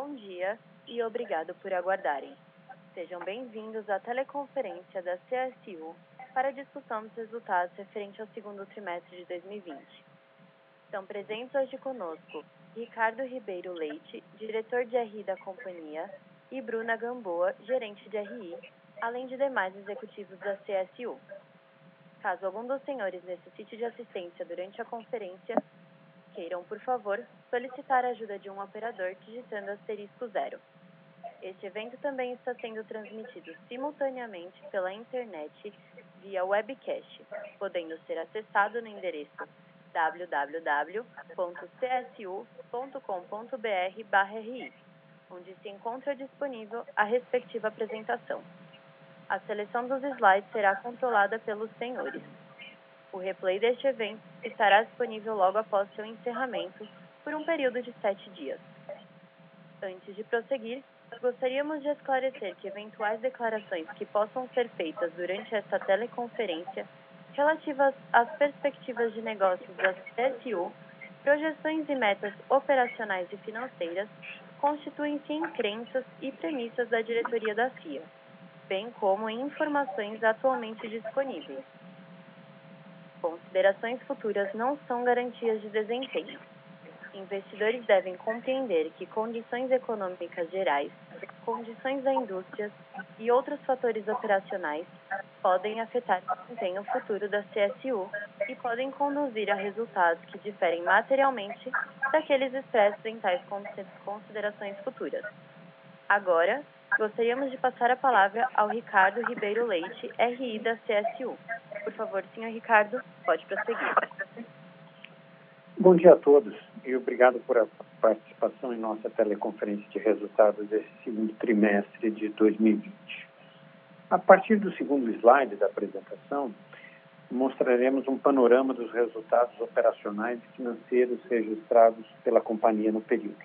Bom dia e obrigado por aguardarem. Sejam bem-vindos à teleconferência da CSU para a discussão dos resultados referente ao segundo trimestre de 2020. Estão presentes hoje conosco Ricardo Ribeiro Leite, diretor de RI da companhia, e Bruna Gamboa, gerente de RI, além de demais executivos da CSU. Caso algum dos senhores necessite de assistência durante a conferência, queiram, por favor, solicitar a ajuda de um operador digitando asterisco zero. Este evento também está sendo transmitido simultaneamente pela internet via webcast, podendo ser acessado no endereço www.csu.com.br/ri, onde se encontra disponível a respectiva apresentação. A seleção dos slides será controlada pelos senhores. O replay deste evento estará disponível logo após seu encerramento por um período de sete dias. Antes de prosseguir, gostaríamos de esclarecer que eventuais declarações que possam ser feitas durante esta teleconferência relativas às perspectivas de negócios da CSU, projeções e metas operacionais e financeiras constituem-se em crenças e premissas da diretoria da CIA bem como em informações atualmente disponíveis. Considerações futuras não são garantias de desempenho. Investidores devem compreender que condições econômicas gerais, condições da indústria e outros fatores operacionais podem afetar o desempenho futuro da CSU e podem conduzir a resultados que diferem materialmente daqueles expressos em tais considerações futuras. Agora, Gostaríamos de passar a palavra ao Ricardo Ribeiro Leite, RI da CSU. Por favor, senhor Ricardo, pode prosseguir. Bom dia a todos e obrigado por a participação em nossa teleconferência de resultados desse segundo trimestre de 2020. A partir do segundo slide da apresentação, mostraremos um panorama dos resultados operacionais e financeiros registrados pela companhia no período.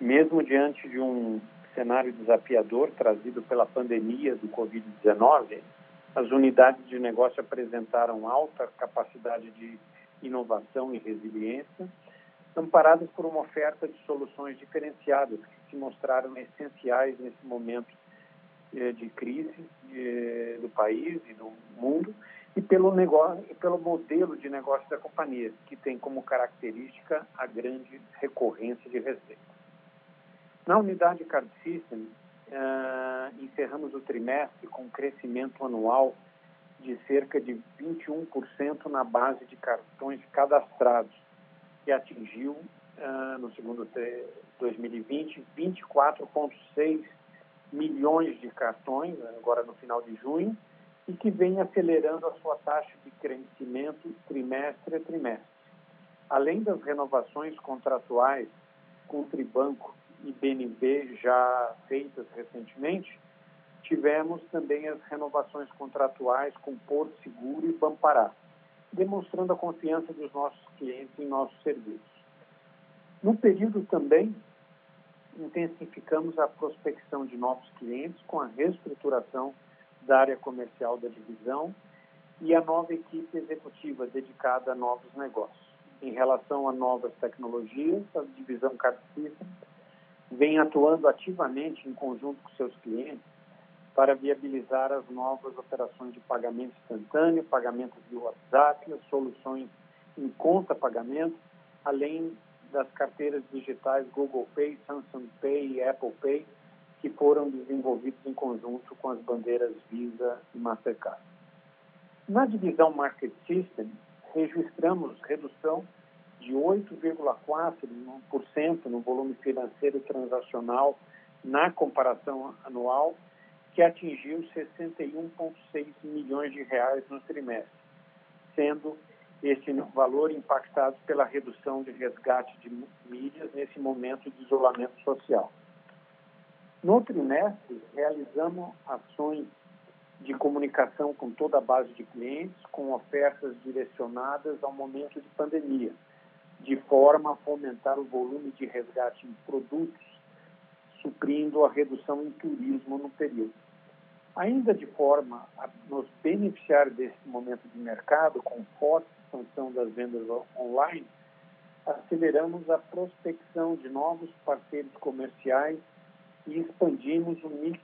Mesmo diante de um cenário desafiador trazido pela pandemia do Covid-19, as unidades de negócio apresentaram alta capacidade de inovação e resiliência, amparadas por uma oferta de soluções diferenciadas que se mostraram essenciais nesse momento eh, de crise eh, do país e do mundo e pelo negócio, pelo modelo de negócio da companhia, que tem como característica a grande recorrência de receita. Na unidade Card System, uh, encerramos o trimestre com um crescimento anual de cerca de 21% na base de cartões cadastrados, que atingiu, uh, no segundo 2020, 24,6 milhões de cartões, agora no final de junho, e que vem acelerando a sua taxa de crescimento trimestre a trimestre. Além das renovações contratuais com o Tribanco e BNB já feitas recentemente, tivemos também as renovações contratuais com Porto Seguro e Bampará, demonstrando a confiança dos nossos clientes em nossos serviços. No período também, intensificamos a prospecção de novos clientes com a reestruturação da área comercial da divisão e a nova equipe executiva dedicada a novos negócios. Em relação a novas tecnologias, a divisão Cartista vem atuando ativamente em conjunto com seus clientes para viabilizar as novas operações de pagamento instantâneo, pagamento via WhatsApp, soluções em conta pagamento, além das carteiras digitais Google Pay, Samsung Pay e Apple Pay, que foram desenvolvidos em conjunto com as bandeiras Visa e Mastercard. Na divisão Market System, registramos redução de 8,4% no volume financeiro transacional na comparação anual, que atingiu 61,6 milhões de reais no trimestre, sendo esse valor impactado pela redução de resgate de milhas nesse momento de isolamento social. No trimestre, realizamos ações de comunicação com toda a base de clientes, com ofertas direcionadas ao momento de pandemia, de forma a fomentar o volume de resgate em produtos, suprindo a redução em turismo no período. Ainda de forma a nos beneficiar desse momento de mercado, com forte expansão das vendas online, aceleramos a prospecção de novos parceiros comerciais e expandimos o mix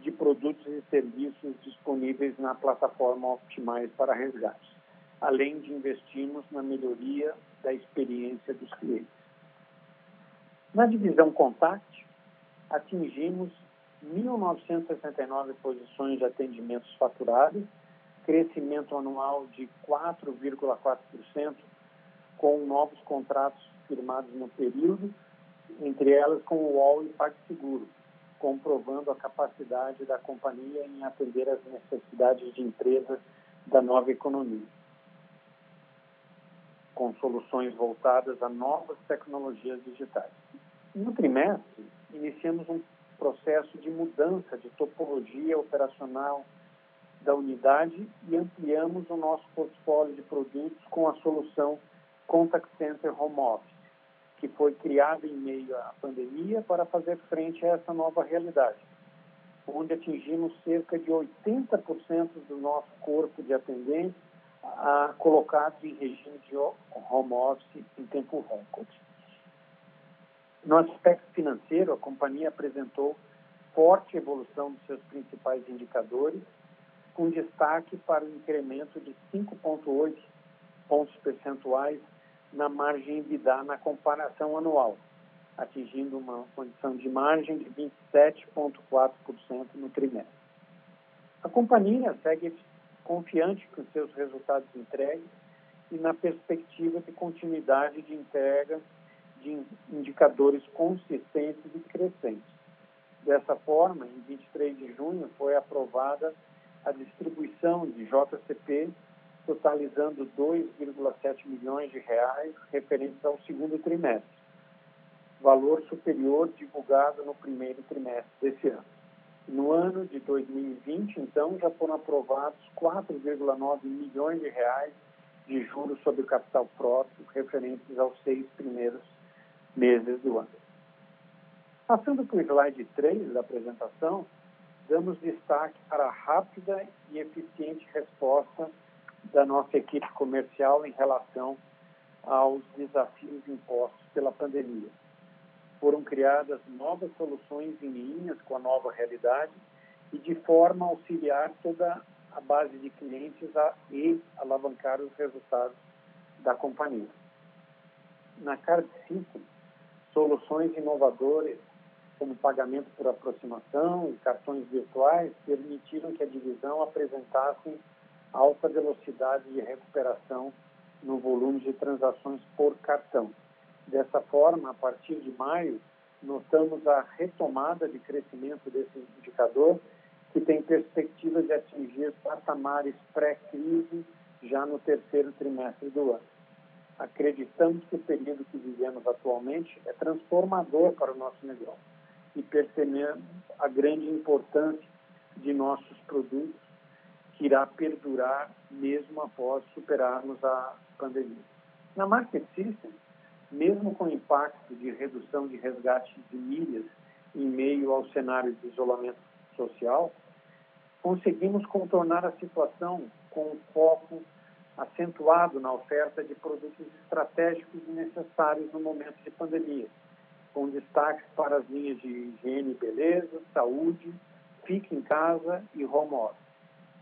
de produtos e serviços disponíveis na plataforma Optimize para resgate, além de investirmos na melhoria da experiência dos clientes. Na divisão Contact, atingimos 1.969 posições de atendimentos faturados, crescimento anual de 4,4%, com novos contratos firmados no período, entre elas com o UOL e PagSeguro, comprovando a capacidade da companhia em atender às necessidades de empresas da nova economia, com soluções voltadas a novas tecnologias digitais. No trimestre, iniciamos um processo de mudança de topologia operacional da unidade e ampliamos o nosso portfólio de produtos com a solução Contact Center Home Office, que foi criada em meio à pandemia para fazer frente a essa nova realidade, onde atingimos cerca de 80% do nosso corpo de atendentes a, colocados em regime de home office em tempo recorde. No aspecto financeiro, a companhia apresentou forte evolução dos seus principais indicadores, com destaque para o incremento de 5,8 pontos percentuais na margem EBITDA na comparação anual, atingindo uma condição de margem de 27,4% no trimestre. A companhia segue confiante com seus resultados entregues e na perspectiva de continuidade de entrega de indicadores consistentes e crescentes. Dessa forma, em 23 de junho foi aprovada a distribuição de JCP totalizando 2,7 milhões de reais referentes ao segundo trimestre, valor superior divulgado no primeiro trimestre desse ano. No ano de 2020, então, já foram aprovados 4,9 milhões de reais de juros sobre o capital próprio referentes aos seis primeiros meses do ano. Passando para o slide 3 da apresentação, damos destaque para a rápida e eficiente resposta da nossa equipe comercial em relação aos desafios impostos pela pandemia. Foram criadas novas soluções em linhas com a nova realidade e de forma a auxiliar toda a base de clientes a, e alavancar os resultados da companhia. Na Card 5, soluções inovadoras como pagamento por aproximação e cartões virtuais permitiram que a divisão apresentasse alta velocidade de recuperação no volume de transações por cartão. Dessa forma, a partir de maio, notamos a retomada de crescimento desse indicador, que tem perspectiva de atingir patamares pré-crise já no terceiro trimestre do ano. Acreditamos que o período que vivemos atualmente é transformador para o nosso negócio e percebemos a grande importância de nossos produtos que irá perdurar mesmo após superarmos a pandemia. Na Market System, mesmo com o impacto de redução de resgate de milhas em meio ao cenário de isolamento social, conseguimos contornar a situação com um foco acentuado na oferta de produtos estratégicos e necessários no momento de pandemia, com destaques para as linhas de higiene e beleza, saúde, fique em casa e home office.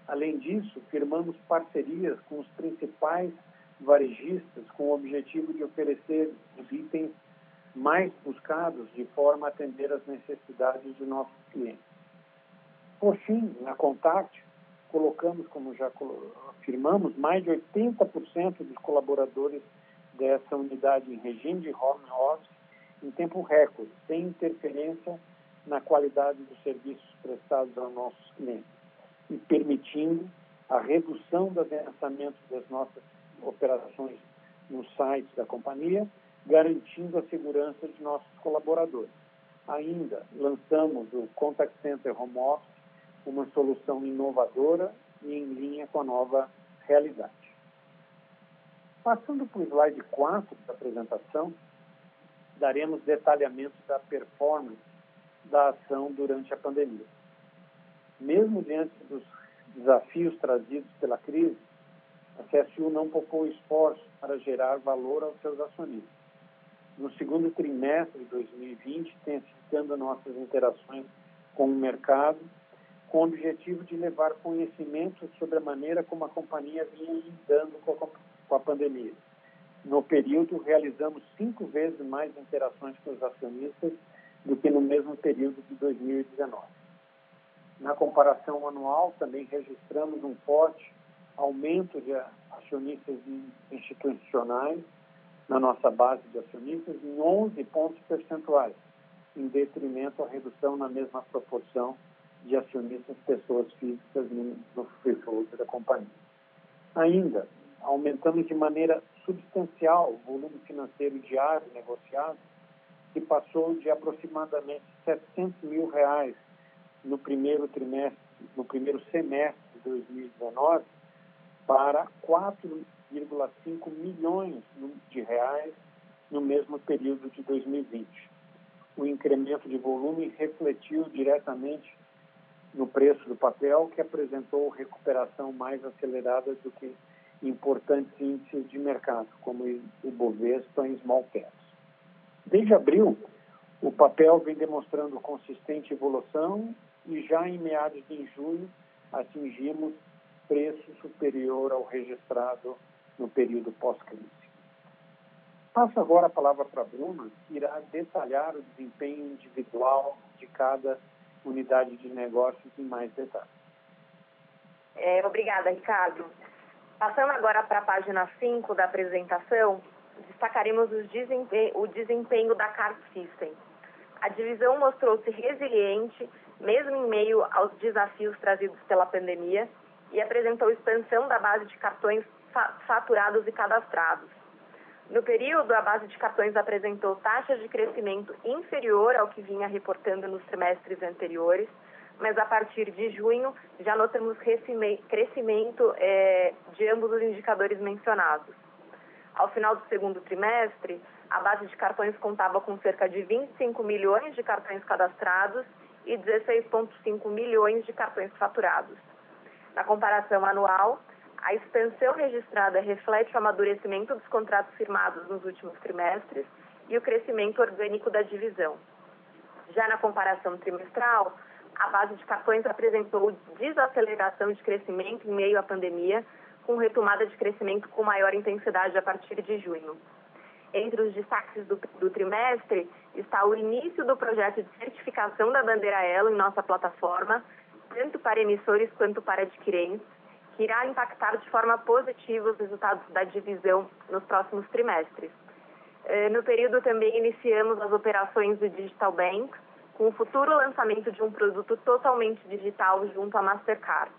Além disso, firmamos parcerias com os principais varejistas com o objetivo de oferecer os itens mais buscados de forma a atender às necessidades de nossos clientes. Por fim, na Contact, colocamos, como já afirmamos, mais de 80% dos colaboradores dessa unidade em regime de home office em tempo recorde, sem interferência na qualidade dos serviços prestados aos nossos clientes e permitindo a redução do adensamento das nossas operações no site da companhia, garantindo a segurança de nossos colaboradores. Ainda lançamos o Contact Center Home Office, uma solução inovadora e em linha com a nova realidade. Passando para o slide 4 da apresentação, daremos detalhamento da performance da ação durante a pandemia. Mesmo diante dos desafios trazidos pela crise, a CSU não poupou esforço para gerar valor aos seus acionistas. no segundo trimestre de 2020, intensificando nossas interações com o mercado, com o objetivo de levar conhecimento sobre a maneira como a companhia vinha lidando com a pandemia. No período, realizamos cinco vezes mais interações com os acionistas do que no mesmo período de 2019. Na comparação anual, também registramos um forte aumento de acionistas institucionais na nossa base de acionistas em 11 pontos percentuais, em detrimento à redução na mesma proporção de acionistas pessoas físicas no free da companhia. Ainda, aumentamos de maneira substancial o volume financeiro diário negociado, que passou de aproximadamente 700 mil reais no primeiro trimestre, no primeiro semestre de 2019, para 4,5 milhões de reais no mesmo período de 2020. O incremento de volume refletiu diretamente no preço do papel, que apresentou recuperação mais acelerada do que importantes índices de mercado, como o Bovespa e Small Caps. Desde abril, o papel vem demonstrando consistente evolução e já em meados de junho atingimos preço superior ao registrado no período pós-crise. Passo agora a palavra para a Bruna, que irá detalhar o desempenho individual de cada unidade de negócios em mais detalhes. É, obrigada, Ricardo. Passando agora para a página 5 da apresentação, destacaremos desempenho, o desempenho da Card System. A divisão mostrou-se resiliente, mesmo em meio aos desafios trazidos pela pandemia, e apresentou expansão da base de cartões faturados e cadastrados. No período, a base de cartões apresentou taxa de crescimento inferior ao que vinha reportando nos trimestres anteriores, mas a partir de junho já notamos crescimento é, de ambos os indicadores mencionados. Ao final do segundo trimestre, a base de cartões contava com cerca de 25 milhões de cartões cadastrados e 16,5 milhões de cartões faturados. Na comparação anual, a expansão registrada reflete o amadurecimento dos contratos firmados nos últimos trimestres e o crescimento orgânico da divisão. Já na comparação trimestral, a base de cartões apresentou desaceleração de crescimento em meio à pandemia, com retomada de crescimento com maior intensidade a partir de junho. Entre os destaques do, do, trimestre está o início do projeto de certificação da bandeira Elo em nossa plataforma, tanto para emissores quanto para adquirentes, que irá impactar de forma positiva os resultados da divisão nos próximos trimestres. Eh, no período também iniciamos as operações do Digital Bank, com o futuro lançamento de um produto totalmente digital junto à Mastercard.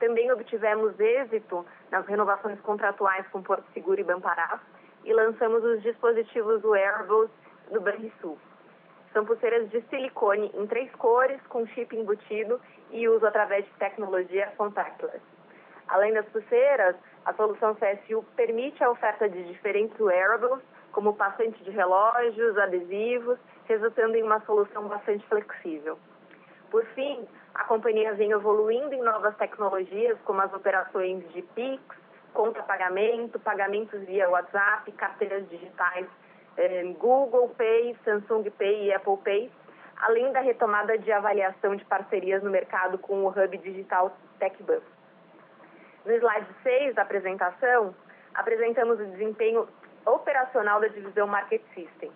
Também obtivemos êxito nas renovações contratuais com Porto Seguro e Bampará e lançamos os dispositivos wearables do Banrisul. São pulseiras de silicone em três cores, com chip embutido e uso através de tecnologia contactless. Além das pulseiras, a solução CSU permite a oferta de diferentes wearables, como passante de relógios, adesivos, resultando em uma solução bastante flexível. Por fim, a companhia vem evoluindo em novas tecnologias, como as operações de PIX, conta-pagamento, pagamentos via WhatsApp, carteiras digitais eh, Google Pay, Samsung Pay e Apple Pay, além da retomada de avaliação de parcerias no mercado com o Hub Digital TechBus. No slide 6 da apresentação, apresentamos o desempenho operacional da divisão Market System.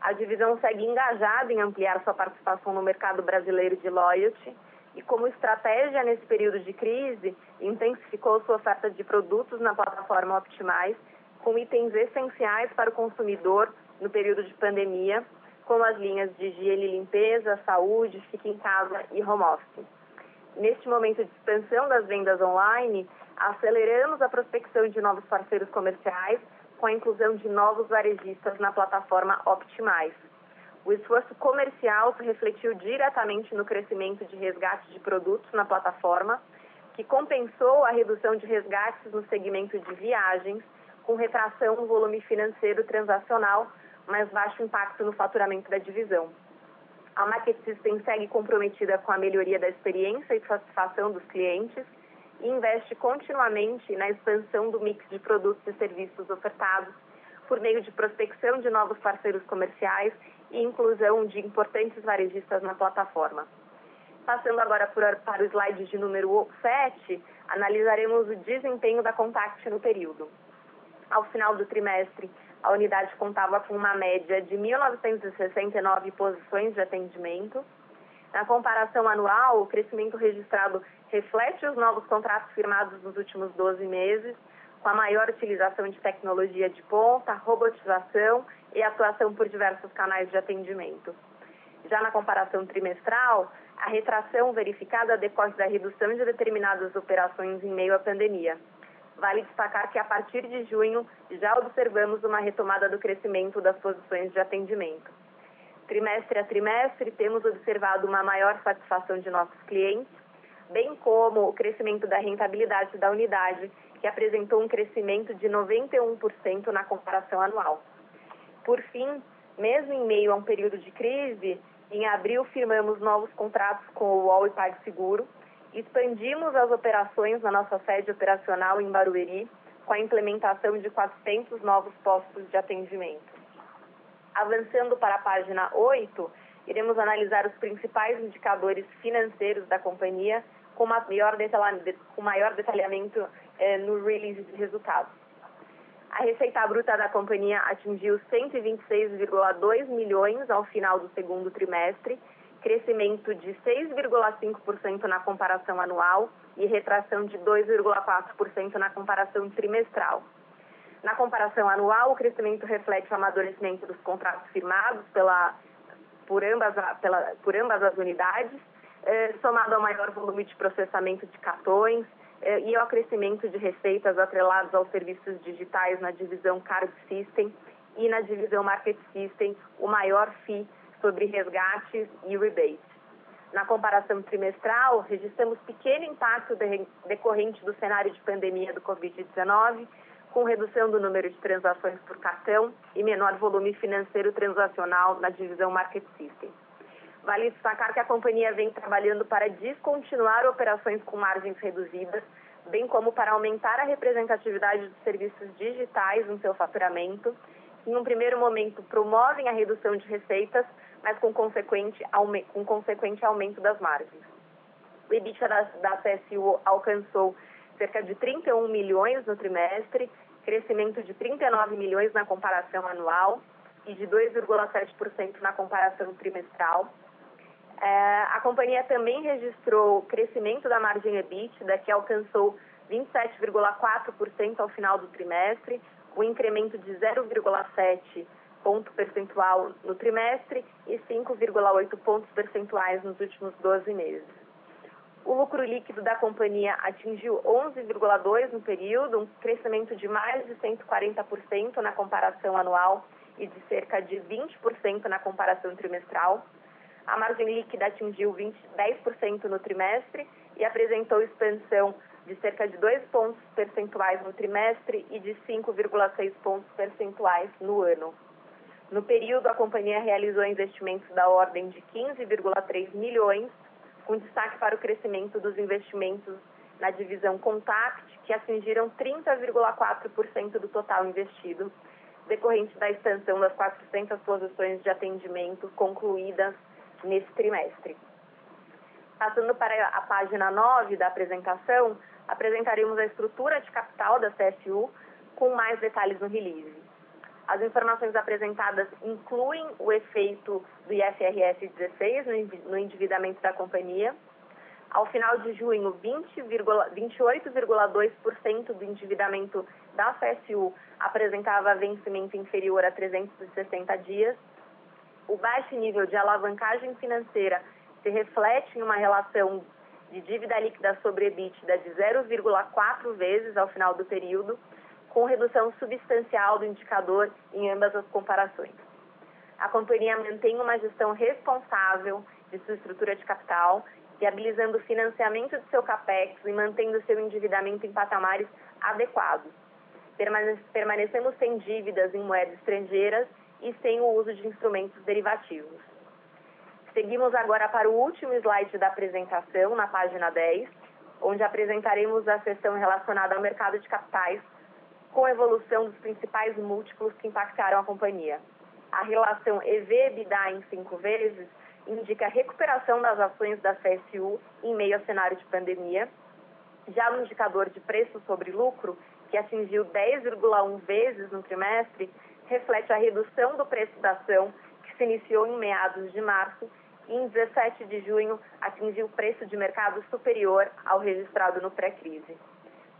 A divisão segue engajada em ampliar sua participação no mercado brasileiro de loyalty e, como estratégia nesse período de crise, intensificou sua oferta de produtos na plataforma Optimize, com itens essenciais para o consumidor no período de pandemia, como as linhas de higiene e limpeza, saúde, fique em casa e home office. Neste momento de expansão das vendas online, aceleramos a prospecção de novos parceiros comerciais com a inclusão de novos varejistas na plataforma Optimize. O esforço comercial se refletiu diretamente no crescimento de resgate de produtos na plataforma, que compensou a redução de resgates no segmento de viagens, com retração no volume financeiro transacional, mas baixo impacto no faturamento da divisão. A Market System segue comprometida com a melhoria da experiência e satisfação dos clientes e investe continuamente na expansão do mix de produtos e serviços ofertados, por meio de prospecção de novos parceiros comerciais e inclusão de importantes varejistas na plataforma. Passando agora para o slide de número 7, analisaremos o desempenho da Contact no período. Ao final do trimestre, a unidade contava com uma média de 1.969 posições de atendimento. Na comparação anual, o crescimento registrado reflete os novos contratos firmados nos últimos 12 meses, com a maior utilização de tecnologia de ponta, robotização e atuação por diversos canais de atendimento. Já na comparação trimestral, a retração verificada decorre da redução de determinadas operações em meio à pandemia. Vale destacar que a partir de junho já observamos uma retomada do crescimento das posições de atendimento. Trimestre a trimestre, temos observado uma maior satisfação de nossos clientes, bem como o crescimento da rentabilidade da unidade, que apresentou um crescimento de 91% na comparação anual. Por fim, mesmo em meio a um período de crise, em abril firmamos novos contratos com o UOL e PagSeguro, expandimos as operações na nossa sede operacional em Barueri, com a implementação de 400 novos postos de atendimento. Avançando para a página 8, iremos analisar os principais indicadores financeiros da companhia com maior, com maior detalhamento eh, no release de resultados. A receita bruta da companhia atingiu 126,2 milhões ao final do segundo trimestre, crescimento de 6,5% na comparação anual e retração de 2,4% na comparação trimestral. Na comparação anual, o crescimento reflete o amadurecimento dos contratos firmados pela, por, ambas, pela, por ambas as unidades, eh, somado ao maior volume de processamento de cartões, é, e ao crescimento de receitas atrelados aos serviços digitais na divisão Card System e na divisão Market System, o maior FII sobre resgates e rebates. Na comparação trimestral, registramos pequeno impacto decorrente do cenário de pandemia do Covid-19, com redução do número de transações por cartão e menor volume financeiro transacional na divisão Market System. Vale destacar que a companhia vem trabalhando para descontinuar operações com margens reduzidas, bem como para aumentar a representatividade dos serviços digitais no seu faturamento, que em um primeiro momento promovem a redução de receitas, mas com consequente, com consequente aumento das margens. O EBITDA da, da CSU alcançou cerca de 31 milhões no trimestre, crescimento de 39 milhões na comparação anual e de 2,7% na comparação trimestral. É, a companhia também registrou crescimento da margem EBITDA, que alcançou 27,4% ao final do trimestre, um incremento de 0,7 ponto percentual no trimestre e 5,8 pontos percentuais nos últimos 12 meses. O lucro líquido da companhia atingiu 11,2 no período, um crescimento de mais de 140% na comparação anual e de cerca de 20% na comparação trimestral. A margem líquida atingiu 20, 10% no trimestre e apresentou expansão de cerca de 2 pontos percentuais no trimestre e de 5,6 pontos percentuais no ano. No período, a companhia realizou investimentos da ordem de 15,3 milhões, com destaque para o crescimento dos investimentos na divisão Contact, que atingiram 30,4% do total investido, decorrente da expansão das 400 posições de atendimento concluídas nesse trimestre. Passando para a página 9 da apresentação, apresentaremos a estrutura de capital da CSU com mais detalhes no release. As informações apresentadas incluem o efeito do IFRS 16 no endividamento da companhia. Ao final de junho, 28,2% do endividamento da CSU apresentava vencimento inferior a 360 dias o baixo nível de alavancagem financeira se reflete em uma relação de dívida líquida sobre EBITDA de 0,4 vezes ao final do período, com redução substancial do indicador em ambas as comparações. A companhia mantém uma gestão responsável de sua estrutura de capital, viabilizando o financiamento de seu capex e mantendo seu endividamento em patamares adequados. Permanecemos sem dívidas em moedas estrangeiras e sem o uso de instrumentos derivativos. Seguimos agora para o último slide da apresentação, na página 10, onde apresentaremos a seção relacionada ao mercado de capitais, com a evolução dos principais múltiplos que impactaram a companhia. A relação EV-EBITDA em cinco vezes indica a recuperação das ações da CSU em meio ao cenário de pandemia. Já no indicador de preço sobre lucro, que atingiu 10,1 vezes no trimestre, reflete a redução do preço da ação, que se iniciou em meados de março e em 17 de junho atingiu preço de mercado superior ao registrado no pré-crise.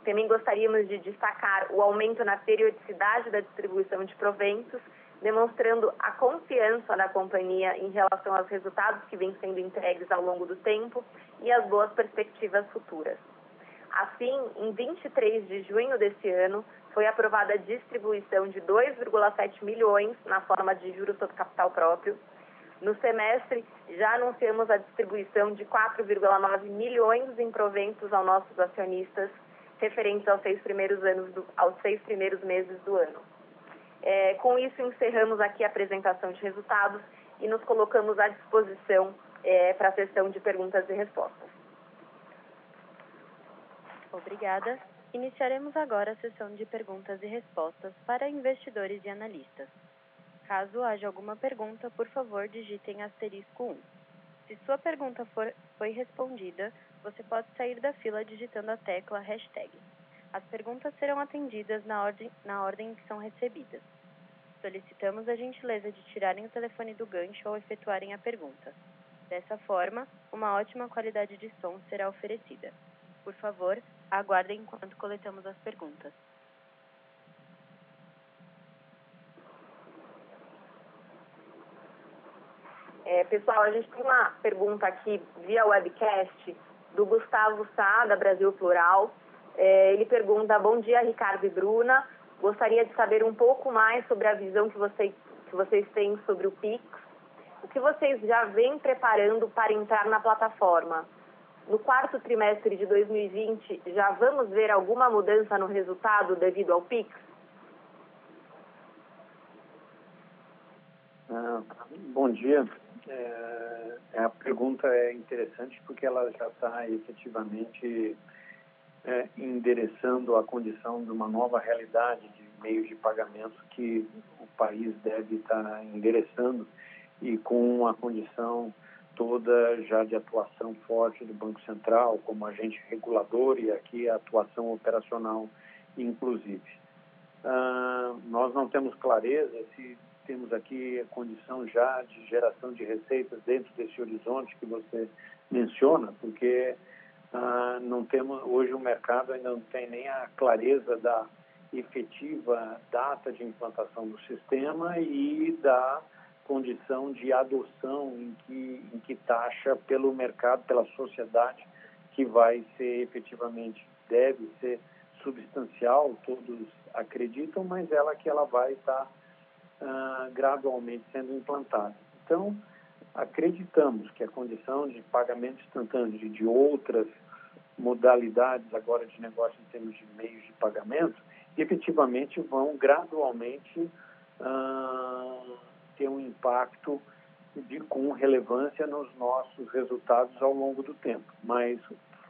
Também gostaríamos de destacar o aumento na periodicidade da distribuição de proventos, demonstrando a confiança da companhia em relação aos resultados que vêm sendo entregues ao longo do tempo e as boas perspectivas futuras. Assim, em 23 de junho deste ano, foi aprovada a distribuição de 2,7 milhões na forma de juros sobre capital próprio. No semestre, já anunciamos a distribuição de 4,9 milhões em proventos aos nossos acionistas, referentes aos seis primeiros, anos do, aos seis primeiros meses do ano. É, com isso, encerramos aqui a apresentação de resultados e nos colocamos à disposição é, para a sessão de perguntas e respostas. Obrigada. Iniciaremos agora a sessão de perguntas e respostas para investidores e analistas. Caso haja alguma pergunta, por favor, digitem asterisco 1. Se sua pergunta for, foi respondida, você pode sair da fila digitando a tecla hashtag. As perguntas serão atendidas na ordem, na ordem que são recebidas. Solicitamos a gentileza de tirarem o telefone do gancho ao efetuarem a pergunta. Dessa forma, uma ótima qualidade de som será oferecida. Por favor, aguardem enquanto coletamos as perguntas. É, pessoal, a gente tem uma pergunta aqui via webcast do Gustavo Sá, da Brasil Plural. É, ele pergunta: Bom dia, Ricardo e Bruna. Gostaria de saber um pouco mais sobre a visão que vocês, que vocês têm sobre o Pix. O que vocês já vêm preparando para entrar na plataforma? No quarto trimestre de 2020, já vamos ver alguma mudança no resultado devido ao Pix? Ah, bom dia. É, a pergunta é interessante porque ela já está efetivamente é, endereçando a condição de uma nova realidade de meios de pagamento que o país deve estar endereçando e com a condição toda já de atuação forte do Banco Central como agente regulador e aqui a atuação operacional inclusive. Ah, nós não temos clareza se temos aqui a condição já de geração de receitas dentro desse horizonte que você menciona, porque ah, não temos hoje o mercado ainda não tem nem a clareza da efetiva data de implantação do sistema e da condição de adoção em que, em que taxa pelo mercado, pela sociedade, que vai ser efetivamente, deve ser substancial, todos acreditam, mas ela que ela vai estar uh, gradualmente sendo implantada. Então, acreditamos que a condição de pagamento instantâneo e de outras modalidades agora de negócio em termos de meios de pagamento, efetivamente vão gradualmente uh, ter um impacto de, com relevância nos nossos resultados ao longo do tempo. Mas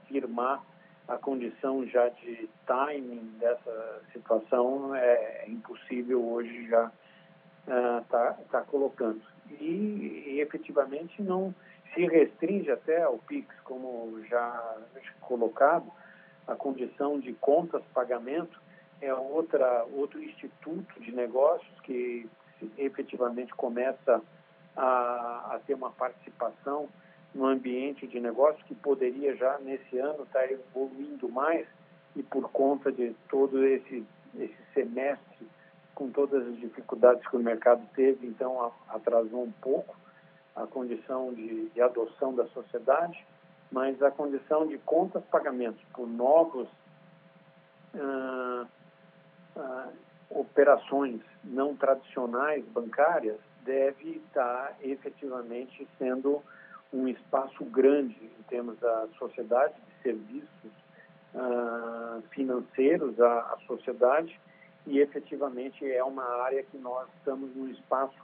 firmar a condição já de timing dessa situação é impossível hoje já está uh, tá colocando. E, e, efetivamente não se restringe até ao PIX, como já colocado, a condição de contas pagamento é outra outro instituto de negócios que efetivamente começa a, a ter uma participação no ambiente de negócio que poderia já nesse ano estar evoluindo mais e por conta de todo esse esse semestre com todas as dificuldades que o mercado teve, então atrasou um pouco a condição de, de adoção da sociedade, mas a condição de contas pagamentos por novos ah, ah, operações não tradicionais bancárias deve estar efetivamente sendo um espaço grande em termos da sociedade de serviços ah, financeiros à, à sociedade e efetivamente é uma área que nós estamos num espaço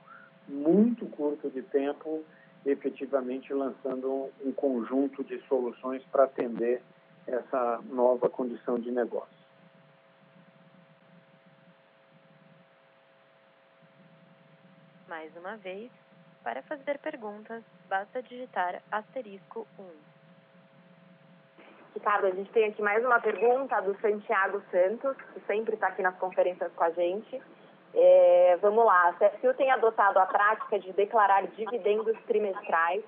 muito curto de tempo, efetivamente lançando um conjunto de soluções para atender essa nova condição de negócio. Mais uma vez, para fazer perguntas, basta digitar asterisco 1. Ricardo, a gente tem aqui mais uma pergunta do Santiago Santos, que sempre está aqui nas conferências com a gente. É, vamos lá, a CSU tem adotado a prática de declarar dividendos trimestrais,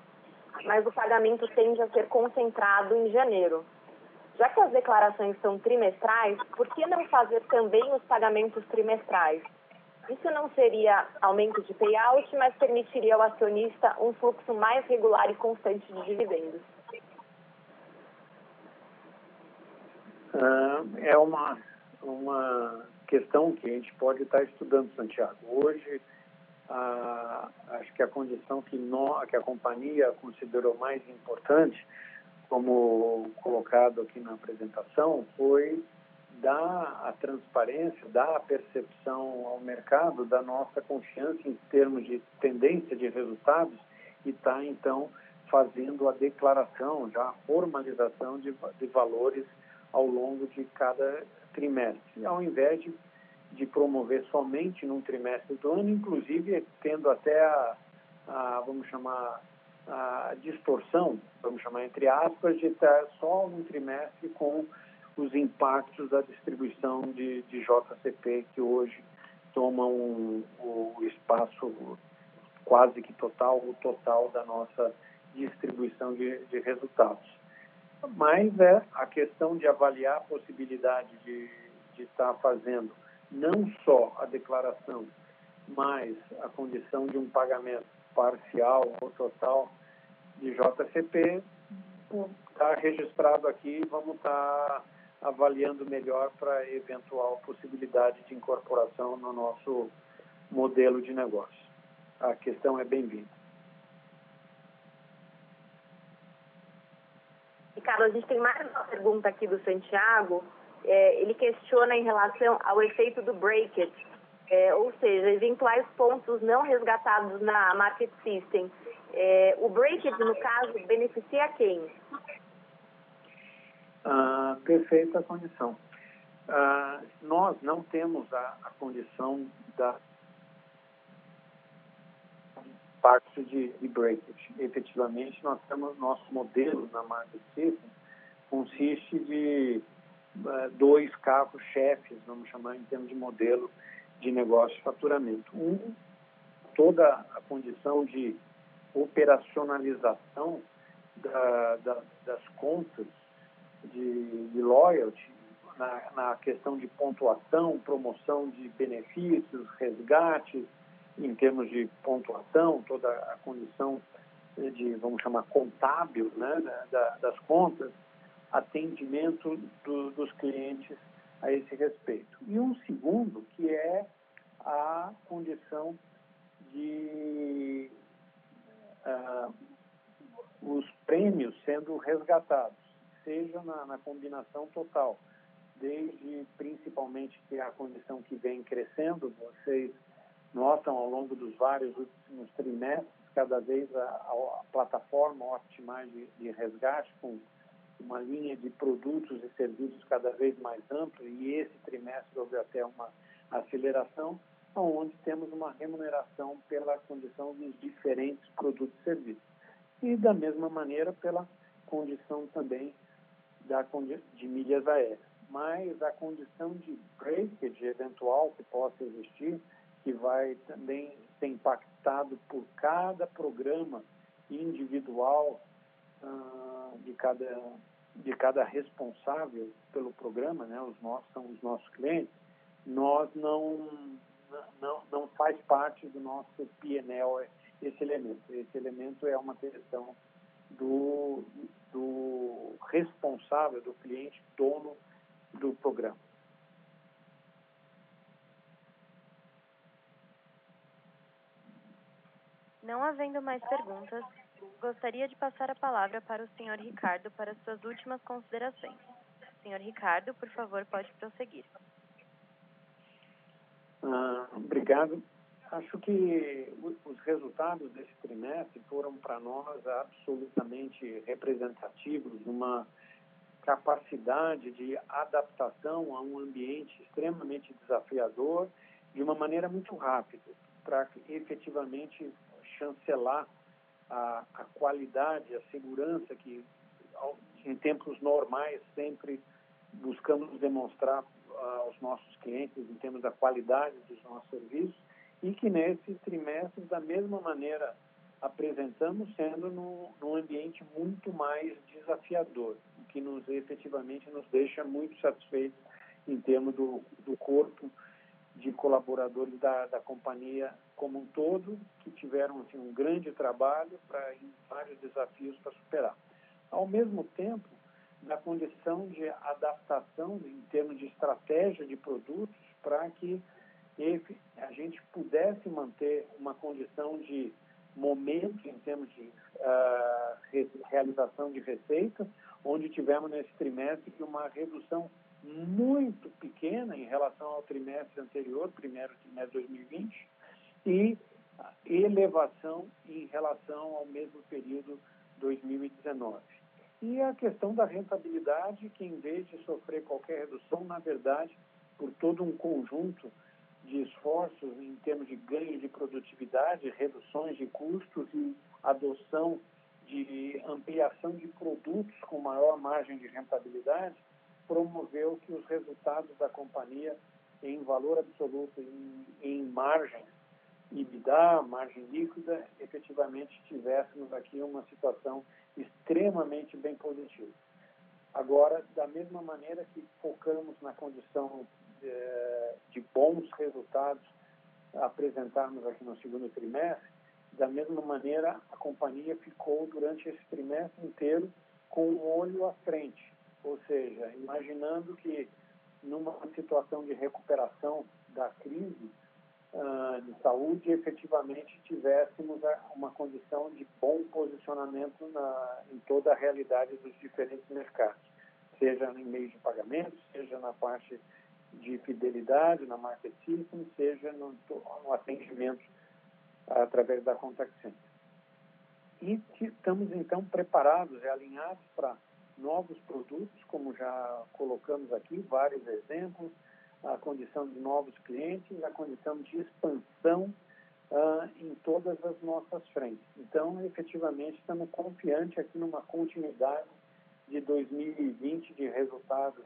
mas o pagamento tende a ser concentrado em janeiro. Já que as declarações são trimestrais, por que não fazer também os pagamentos trimestrais? Isso não seria aumento de payout, mas permitiria ao acionista um fluxo mais regular e constante de dividendos. É uma, uma questão que a gente pode estar estudando, Santiago. Hoje, a, acho que a condição que, que a companhia considerou mais importante, como colocado aqui na apresentação, foi dar a transparência, dar a percepção ao mercado da nossa confiança em termos de tendência de resultados e está, então, fazendo a declaração, já a formalização de, de valores ao longo de cada trimestre, ao invés de, de promover somente num trimestre do ano, inclusive tendo até a, a vamos chamar, a distorção, vamos chamar entre aspas, de estar só um trimestre com os impactos da distribuição de, de JCP, que hoje tomam um, o espaço quase que total, o total da nossa distribuição de, de resultados. Mas é a questão de avaliar a possibilidade de, de estar fazendo não só a declaração, mas a condição de um pagamento parcial ou total de JCP, está registrado aqui, vamos estar avaliando melhor para eventual possibilidade de incorporação no nosso modelo de negócio. A questão é bem-vinda. Ricardo, a gente tem mais uma pergunta aqui do Santiago. É, ele questiona em relação ao efeito do breakage, é, ou seja, eventuais pontos não resgatados na market system. É, o breakage, no caso, beneficia quem? Ah, perfeita condição. Ah, nós não temos a, a condição da parte de, de breakage. Efetivamente, nós temos nosso modelo na market system consiste de uh, dois carros-chefes, vamos chamar em termos de modelo de negócio de faturamento. Um, toda a condição de operacionalização da, da, das contas de, de loyalty, na, na, questão de pontuação, promoção de benefícios, resgates, em termos de pontuação, toda a condição de, vamos chamar, contábil né, da, das contas, atendimento do, dos clientes a esse respeito. E um segundo, que é a condição de uh, os prêmios sendo resgatados seja na, na combinação total, desde principalmente que é a condição que vem crescendo, vocês notam ao longo dos vários últimos trimestres, cada vez a, a, plataforma Optimize de, de resgate com uma linha de produtos e serviços cada vez mais ampla e esse trimestre houve até uma aceleração, onde temos uma remuneração pela condição dos diferentes produtos e serviços. E da mesma maneira pela condição também da, de milhas aéreas. Mas a condição de breakage eventual que possa existir, que vai também ser impactado por cada programa individual uh, de, cada, de cada responsável pelo programa, né, os nossos são os nossos clientes, nós não, não, não faz parte do nosso PNL esse elemento. Esse elemento é uma questão do, do responsável, do cliente, dono do programa. Não havendo mais perguntas, gostaria de passar a palavra para o senhor Ricardo para suas últimas considerações. Senhor Ricardo, por favor, pode prosseguir. Ah, obrigado. Acho que os resultados desse trimestre foram para nós absolutamente representativos, uma capacidade de adaptação a um ambiente extremamente desafiador de uma maneira muito rápida. para efetivamente chancelar a, a qualidade, a segurança que em tempos normais sempre buscamos demonstrar uh, aos nossos clientes em termos da qualidade dos nossos serviços e que nesse trimestre, da mesma maneira, apresentamos sendo no, num ambiente muito mais desafiador, o que nos efetivamente nos deixa muito satisfeitos em termos do, do corpo de colaboradores da, da companhia como um todo, que tiveram assim, um grande trabalho para vários desafios para superar. Ao mesmo tempo, da condição de adaptação em termos de estratégia de produtos para que a gente pudesse manter uma condição de momento em termos de uh, realização de receitas, onde tivemos nesse trimestre uma redução muito pequena em relação ao trimestre anterior, primeiro trimestre de 2020, e elevação em relação ao mesmo período 2019. E a questão da rentabilidade, que em vez de sofrer qualquer redução, na verdade, por todo um conjunto de esforços em termos de ganho de produtividade, reduções de custos e adoção de ampliação de produtos com maior margem de rentabilidade, promoveu que os resultados da companhia em valor absoluto, em, em margem EBITDA, margem líquida, efetivamente tivéssemos aqui uma situação extremamente bem positiva. Agora, da mesma maneira que focamos na condição de, eh, de bons resultados apresentarmos aqui no segundo trimestre, da mesma maneira a companhia ficou durante esse trimestre inteiro com um olho à frente, ou seja, imaginando que numa situação de recuperação da crise de saúde, efetivamente tivéssemos uma condição de bom posicionamento na, em toda a realidade dos diferentes mercados, seja em meio de pagamento, seja na parte de fidelidade, na market system, seja no, no atendimento através da contact center. E estamos então preparados e alinhados para novos produtos, como já colocamos aqui, vários exemplos, a condição de novos clientes, a condição de expansão uh, em todas as nossas frentes. Então, efetivamente, estamos confiantes aqui numa continuidade de 2020 de resultados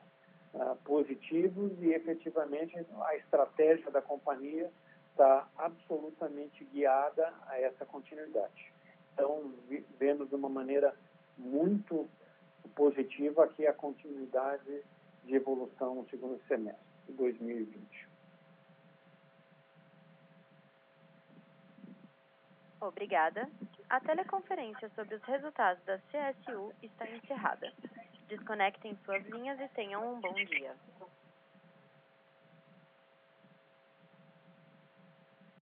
uh, positivos e, efetivamente, a estratégia da companhia está absolutamente guiada a essa continuidade. Então, vendo de uma maneira muito positiva aqui a continuidade de evolução no segundo semestre de 2020. Obrigada. A teleconferência sobre os resultados da CSU está encerrada. Desconectem suas linhas e tenham um bom dia.